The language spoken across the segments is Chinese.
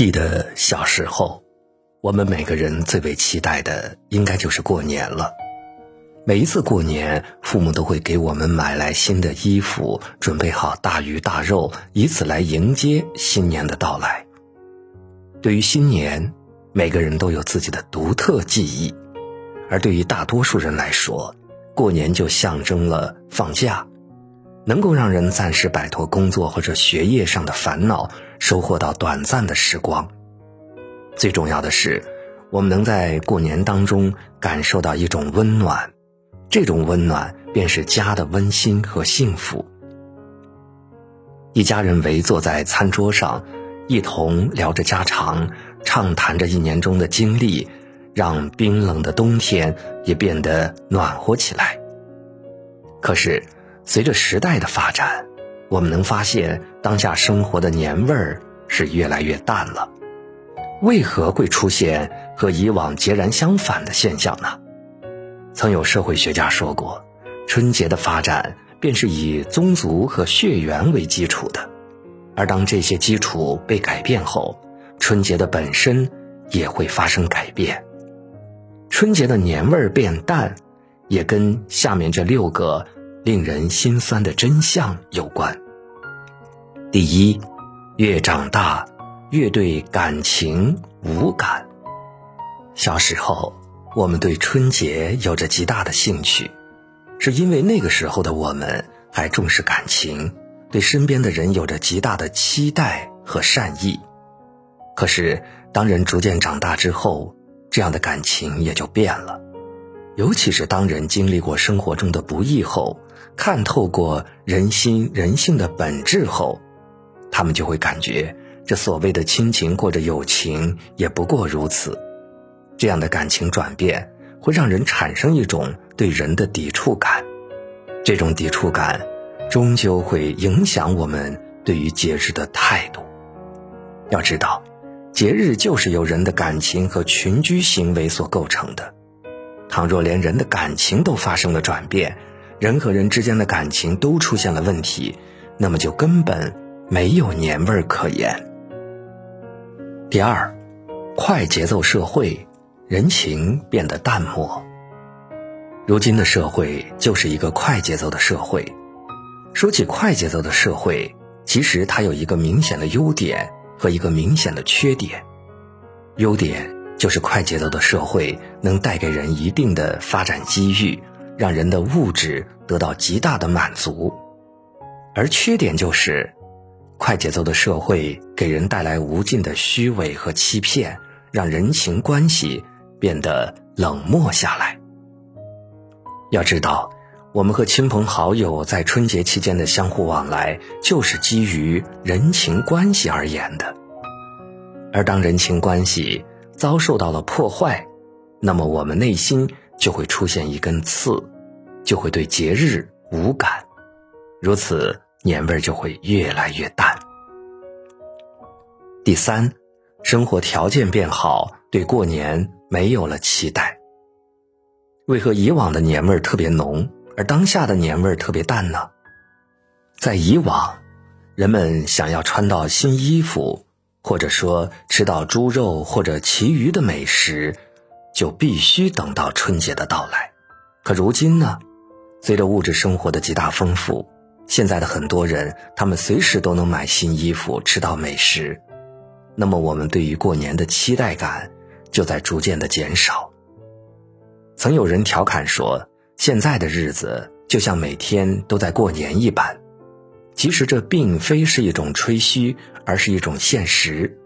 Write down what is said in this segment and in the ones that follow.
记得小时候，我们每个人最为期待的，应该就是过年了。每一次过年，父母都会给我们买来新的衣服，准备好大鱼大肉，以此来迎接新年的到来。对于新年，每个人都有自己的独特记忆，而对于大多数人来说，过年就象征了放假。能够让人暂时摆脱工作或者学业上的烦恼，收获到短暂的时光。最重要的是，我们能在过年当中感受到一种温暖，这种温暖便是家的温馨和幸福。一家人围坐在餐桌上，一同聊着家常，畅谈着一年中的经历，让冰冷的冬天也变得暖和起来。可是。随着时代的发展，我们能发现当下生活的年味儿是越来越淡了。为何会出现和以往截然相反的现象呢？曾有社会学家说过，春节的发展便是以宗族和血缘为基础的，而当这些基础被改变后，春节的本身也会发生改变。春节的年味儿变淡，也跟下面这六个。令人心酸的真相有关。第一，越长大，越对感情无感。小时候，我们对春节有着极大的兴趣，是因为那个时候的我们还重视感情，对身边的人有着极大的期待和善意。可是，当人逐渐长大之后，这样的感情也就变了。尤其是当人经历过生活中的不易后，看透过人心人性的本质后，他们就会感觉这所谓的亲情或者友情也不过如此。这样的感情转变会让人产生一种对人的抵触感，这种抵触感终究会影响我们对于节日的态度。要知道，节日就是由人的感情和群居行为所构成的。倘若连人的感情都发生了转变，人和人之间的感情都出现了问题，那么就根本没有年味儿可言。第二，快节奏社会，人情变得淡漠。如今的社会就是一个快节奏的社会。说起快节奏的社会，其实它有一个明显的优点和一个明显的缺点。优点就是快节奏的社会能带给人一定的发展机遇。让人的物质得到极大的满足，而缺点就是，快节奏的社会给人带来无尽的虚伪和欺骗，让人情关系变得冷漠下来。要知道，我们和亲朋好友在春节期间的相互往来，就是基于人情关系而言的。而当人情关系遭受到了破坏，那么我们内心就会出现一根刺。就会对节日无感，如此年味儿就会越来越淡。第三，生活条件变好，对过年没有了期待。为何以往的年味儿特别浓，而当下的年味儿特别淡呢？在以往，人们想要穿到新衣服，或者说吃到猪肉或者其余的美食，就必须等到春节的到来。可如今呢？随着物质生活的极大丰富，现在的很多人，他们随时都能买新衣服、吃到美食，那么我们对于过年的期待感就在逐渐的减少。曾有人调侃说，现在的日子就像每天都在过年一般，其实这并非是一种吹嘘，而是一种现实。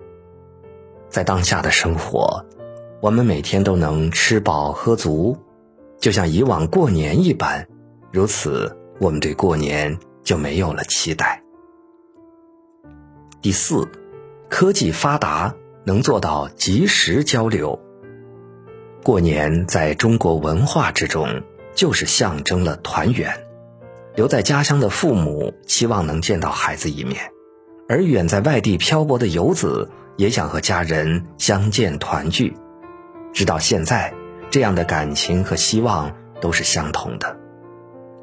在当下的生活，我们每天都能吃饱喝足，就像以往过年一般。如此，我们对过年就没有了期待。第四，科技发达能做到及时交流。过年在中国文化之中，就是象征了团圆。留在家乡的父母期望能见到孩子一面，而远在外地漂泊的游子也想和家人相见团聚。直到现在，这样的感情和希望都是相同的。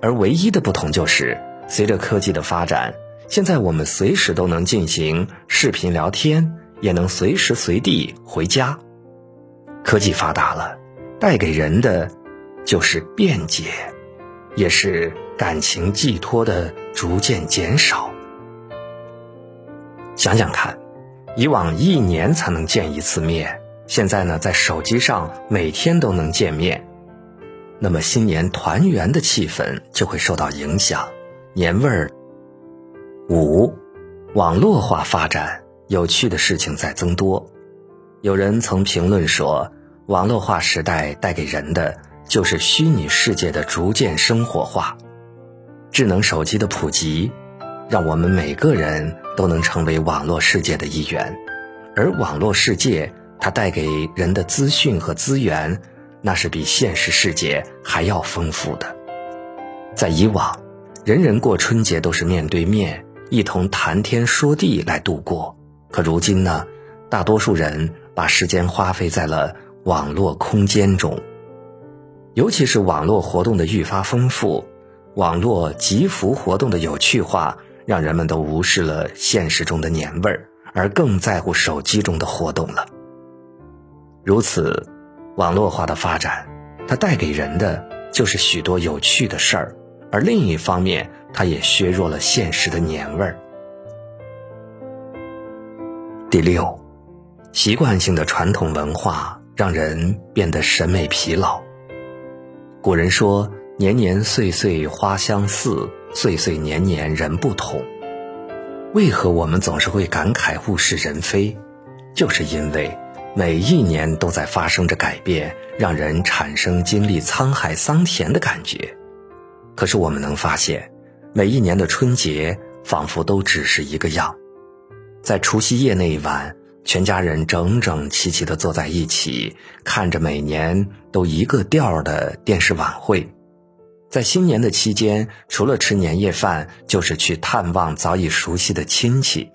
而唯一的不同就是，随着科技的发展，现在我们随时都能进行视频聊天，也能随时随地回家。科技发达了，带给人的就是便捷，也是感情寄托的逐渐减少。想想看，以往一年才能见一次面，现在呢，在手机上每天都能见面。那么新年团圆的气氛就会受到影响，年味儿。五，网络化发展，有趣的事情在增多。有人曾评论说，网络化时代带给人的就是虚拟世界的逐渐生活化。智能手机的普及，让我们每个人都能成为网络世界的一员，而网络世界它带给人的资讯和资源。那是比现实世界还要丰富的。在以往，人人过春节都是面对面，一同谈天说地来度过。可如今呢，大多数人把时间花费在了网络空间中。尤其是网络活动的愈发丰富，网络集福活动的有趣化，让人们都无视了现实中的年味儿，而更在乎手机中的活动了。如此。网络化的发展，它带给人的就是许多有趣的事儿，而另一方面，它也削弱了现实的年味儿。第六，习惯性的传统文化让人变得审美疲劳。古人说：“年年岁岁花相似，岁岁年年人不同。”为何我们总是会感慨物是人非？就是因为。每一年都在发生着改变，让人产生经历沧海桑田的感觉。可是我们能发现，每一年的春节仿佛都只是一个样。在除夕夜那一晚，全家人整整齐齐地坐在一起，看着每年都一个调儿的电视晚会。在新年的期间，除了吃年夜饭，就是去探望早已熟悉的亲戚。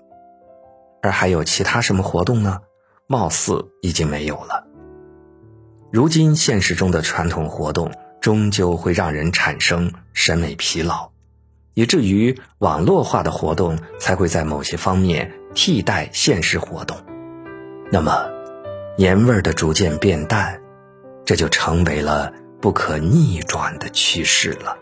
而还有其他什么活动呢？貌似已经没有了。如今现实中的传统活动终究会让人产生审美疲劳，以至于网络化的活动才会在某些方面替代现实活动。那么，年味儿的逐渐变淡，这就成为了不可逆转的趋势了。